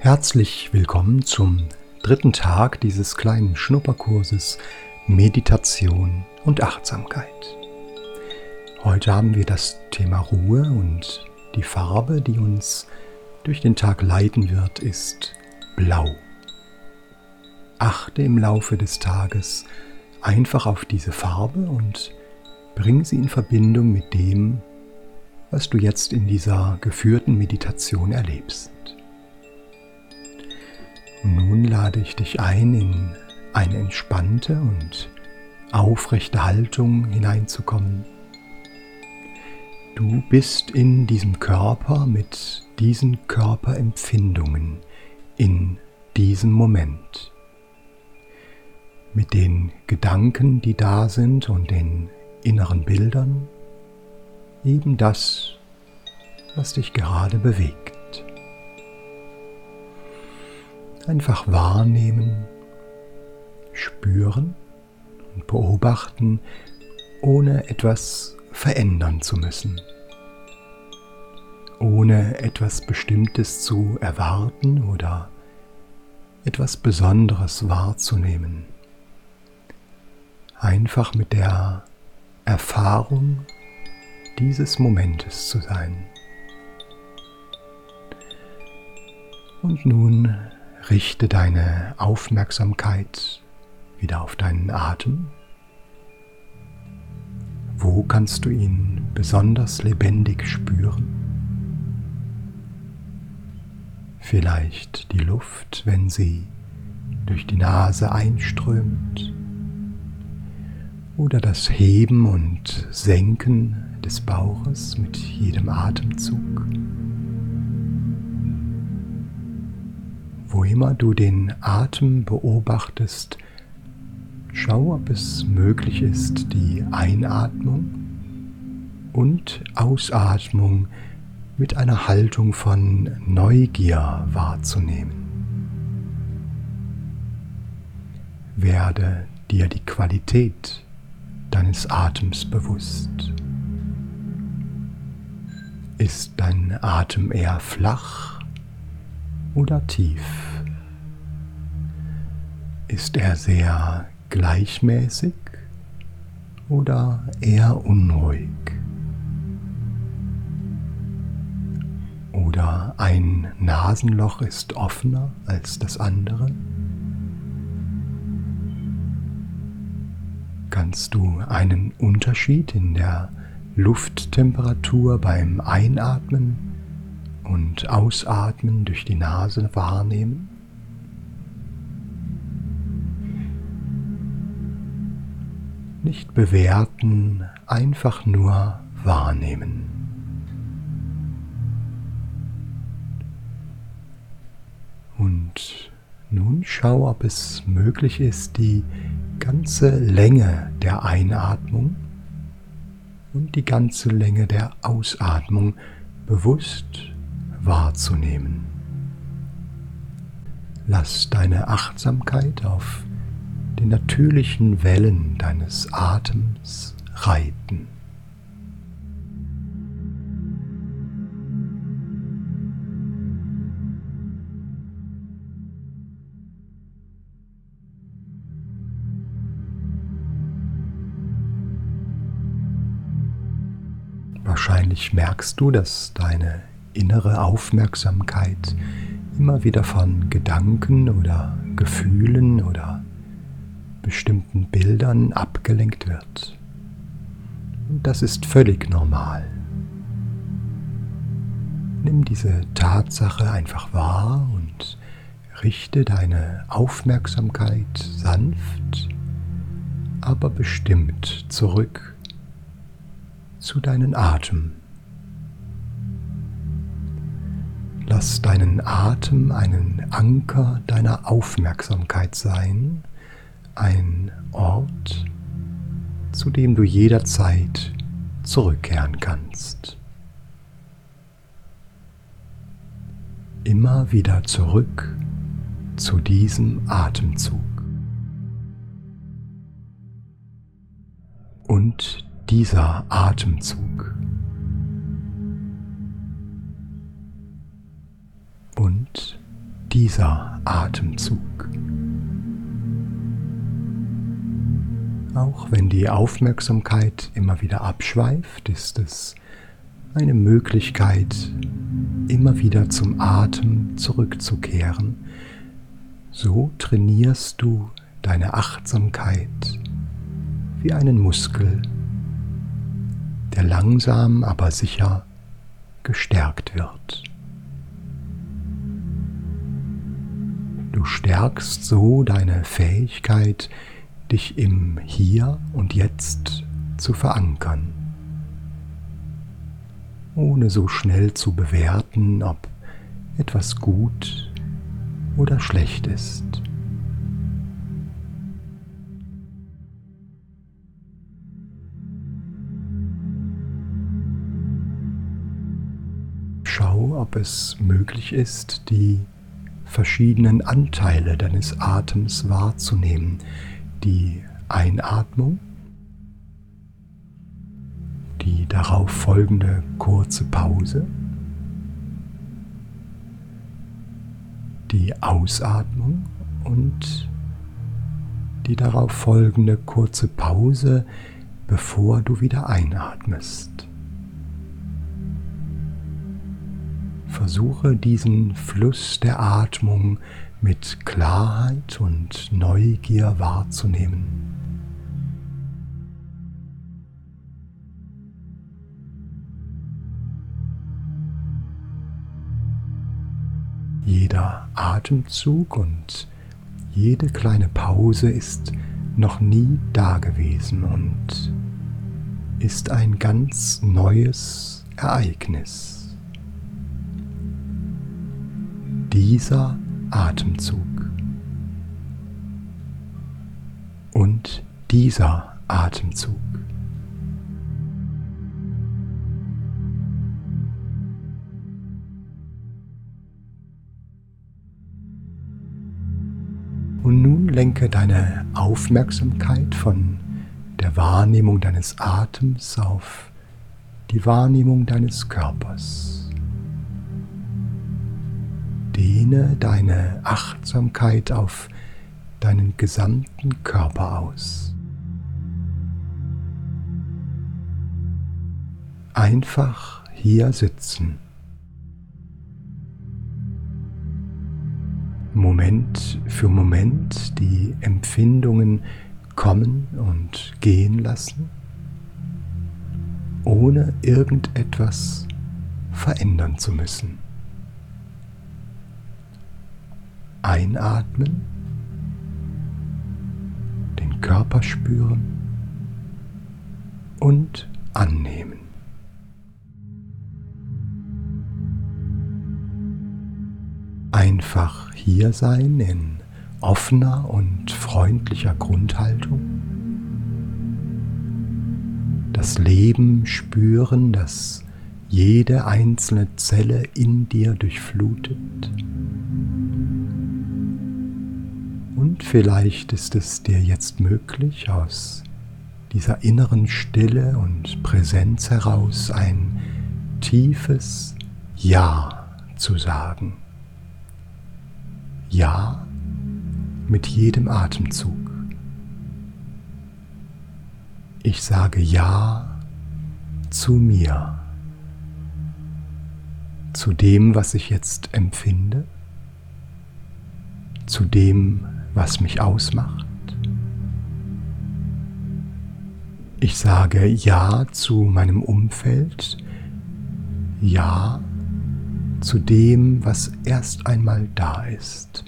Herzlich willkommen zum dritten Tag dieses kleinen Schnupperkurses Meditation und Achtsamkeit. Heute haben wir das Thema Ruhe und die Farbe, die uns durch den Tag leiten wird, ist Blau. Achte im Laufe des Tages einfach auf diese Farbe und bring sie in Verbindung mit dem, was du jetzt in dieser geführten Meditation erlebst. Nun lade ich dich ein, in eine entspannte und aufrechte Haltung hineinzukommen. Du bist in diesem Körper mit diesen Körperempfindungen in diesem Moment. Mit den Gedanken, die da sind und den inneren Bildern, eben das, was dich gerade bewegt. Einfach wahrnehmen, spüren und beobachten, ohne etwas verändern zu müssen, ohne etwas Bestimmtes zu erwarten oder etwas Besonderes wahrzunehmen. Einfach mit der Erfahrung dieses Momentes zu sein. Und nun richte deine Aufmerksamkeit wieder auf deinen Atem. Wo kannst du ihn besonders lebendig spüren? Vielleicht die Luft, wenn sie durch die Nase einströmt oder das Heben und Senken des Bauches mit jedem Atemzug. Wo immer du den Atem beobachtest, schau, ob es möglich ist, die Einatmung und Ausatmung mit einer Haltung von Neugier wahrzunehmen. Werde dir die Qualität deines Atems bewusst. Ist dein Atem eher flach oder tief? Ist er sehr gleichmäßig oder eher unruhig? Oder ein Nasenloch ist offener als das andere? kannst du einen Unterschied in der Lufttemperatur beim Einatmen und Ausatmen durch die Nase wahrnehmen? Nicht bewerten, einfach nur wahrnehmen. Und nun schau, ob es möglich ist, die ganze Länge der Einatmung und die ganze Länge der Ausatmung bewusst wahrzunehmen. Lass deine Achtsamkeit auf den natürlichen Wellen deines Atems reiten. Wahrscheinlich merkst du, dass deine innere Aufmerksamkeit immer wieder von Gedanken oder Gefühlen oder bestimmten Bildern abgelenkt wird. Und das ist völlig normal. Nimm diese Tatsache einfach wahr und richte deine Aufmerksamkeit sanft, aber bestimmt zurück zu deinen Atem. Lass deinen Atem einen Anker deiner Aufmerksamkeit sein, ein Ort, zu dem du jederzeit zurückkehren kannst. Immer wieder zurück zu diesem Atemzug. Und dieser Atemzug. Dieser Atemzug. Auch wenn die Aufmerksamkeit immer wieder abschweift, ist es eine Möglichkeit, immer wieder zum Atem zurückzukehren. So trainierst du deine Achtsamkeit wie einen Muskel, der langsam aber sicher gestärkt wird. Du stärkst so deine Fähigkeit, dich im Hier und Jetzt zu verankern, ohne so schnell zu bewerten, ob etwas gut oder schlecht ist. Schau, ob es möglich ist, die verschiedenen Anteile deines Atems wahrzunehmen. Die Einatmung, die darauf folgende kurze Pause, die Ausatmung und die darauf folgende kurze Pause, bevor du wieder einatmest. Versuche diesen Fluss der Atmung mit Klarheit und Neugier wahrzunehmen. Jeder Atemzug und jede kleine Pause ist noch nie dagewesen und ist ein ganz neues Ereignis. Dieser Atemzug und dieser Atemzug. Und nun lenke deine Aufmerksamkeit von der Wahrnehmung deines Atems auf die Wahrnehmung deines Körpers. Dehne deine Achtsamkeit auf deinen gesamten Körper aus. Einfach hier sitzen. Moment für Moment die Empfindungen kommen und gehen lassen, ohne irgendetwas verändern zu müssen. Einatmen, den Körper spüren und annehmen. Einfach hier sein in offener und freundlicher Grundhaltung. Das Leben spüren, das jede einzelne Zelle in dir durchflutet. Und vielleicht ist es dir jetzt möglich, aus dieser inneren Stille und Präsenz heraus ein tiefes Ja zu sagen. Ja mit jedem Atemzug. Ich sage Ja zu mir, zu dem, was ich jetzt empfinde, zu dem, was mich ausmacht. Ich sage Ja zu meinem Umfeld, Ja zu dem, was erst einmal da ist.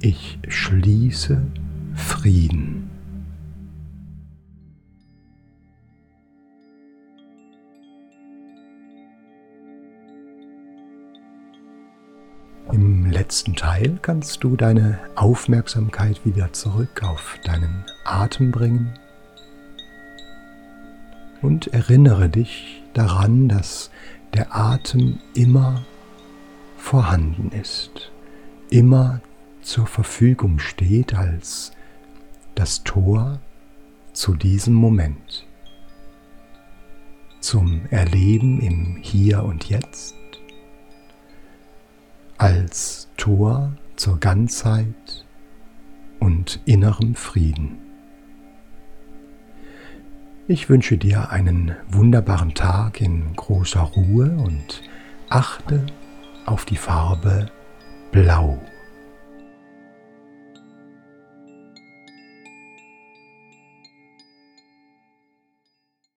Ich schließe Frieden. Letzten Teil kannst du deine Aufmerksamkeit wieder zurück auf deinen Atem bringen. Und erinnere dich daran, dass der Atem immer vorhanden ist, immer zur Verfügung steht als das Tor zu diesem Moment, zum Erleben im Hier und Jetzt als Tor zur Ganzheit und innerem Frieden. Ich wünsche dir einen wunderbaren Tag in großer Ruhe und achte auf die Farbe Blau.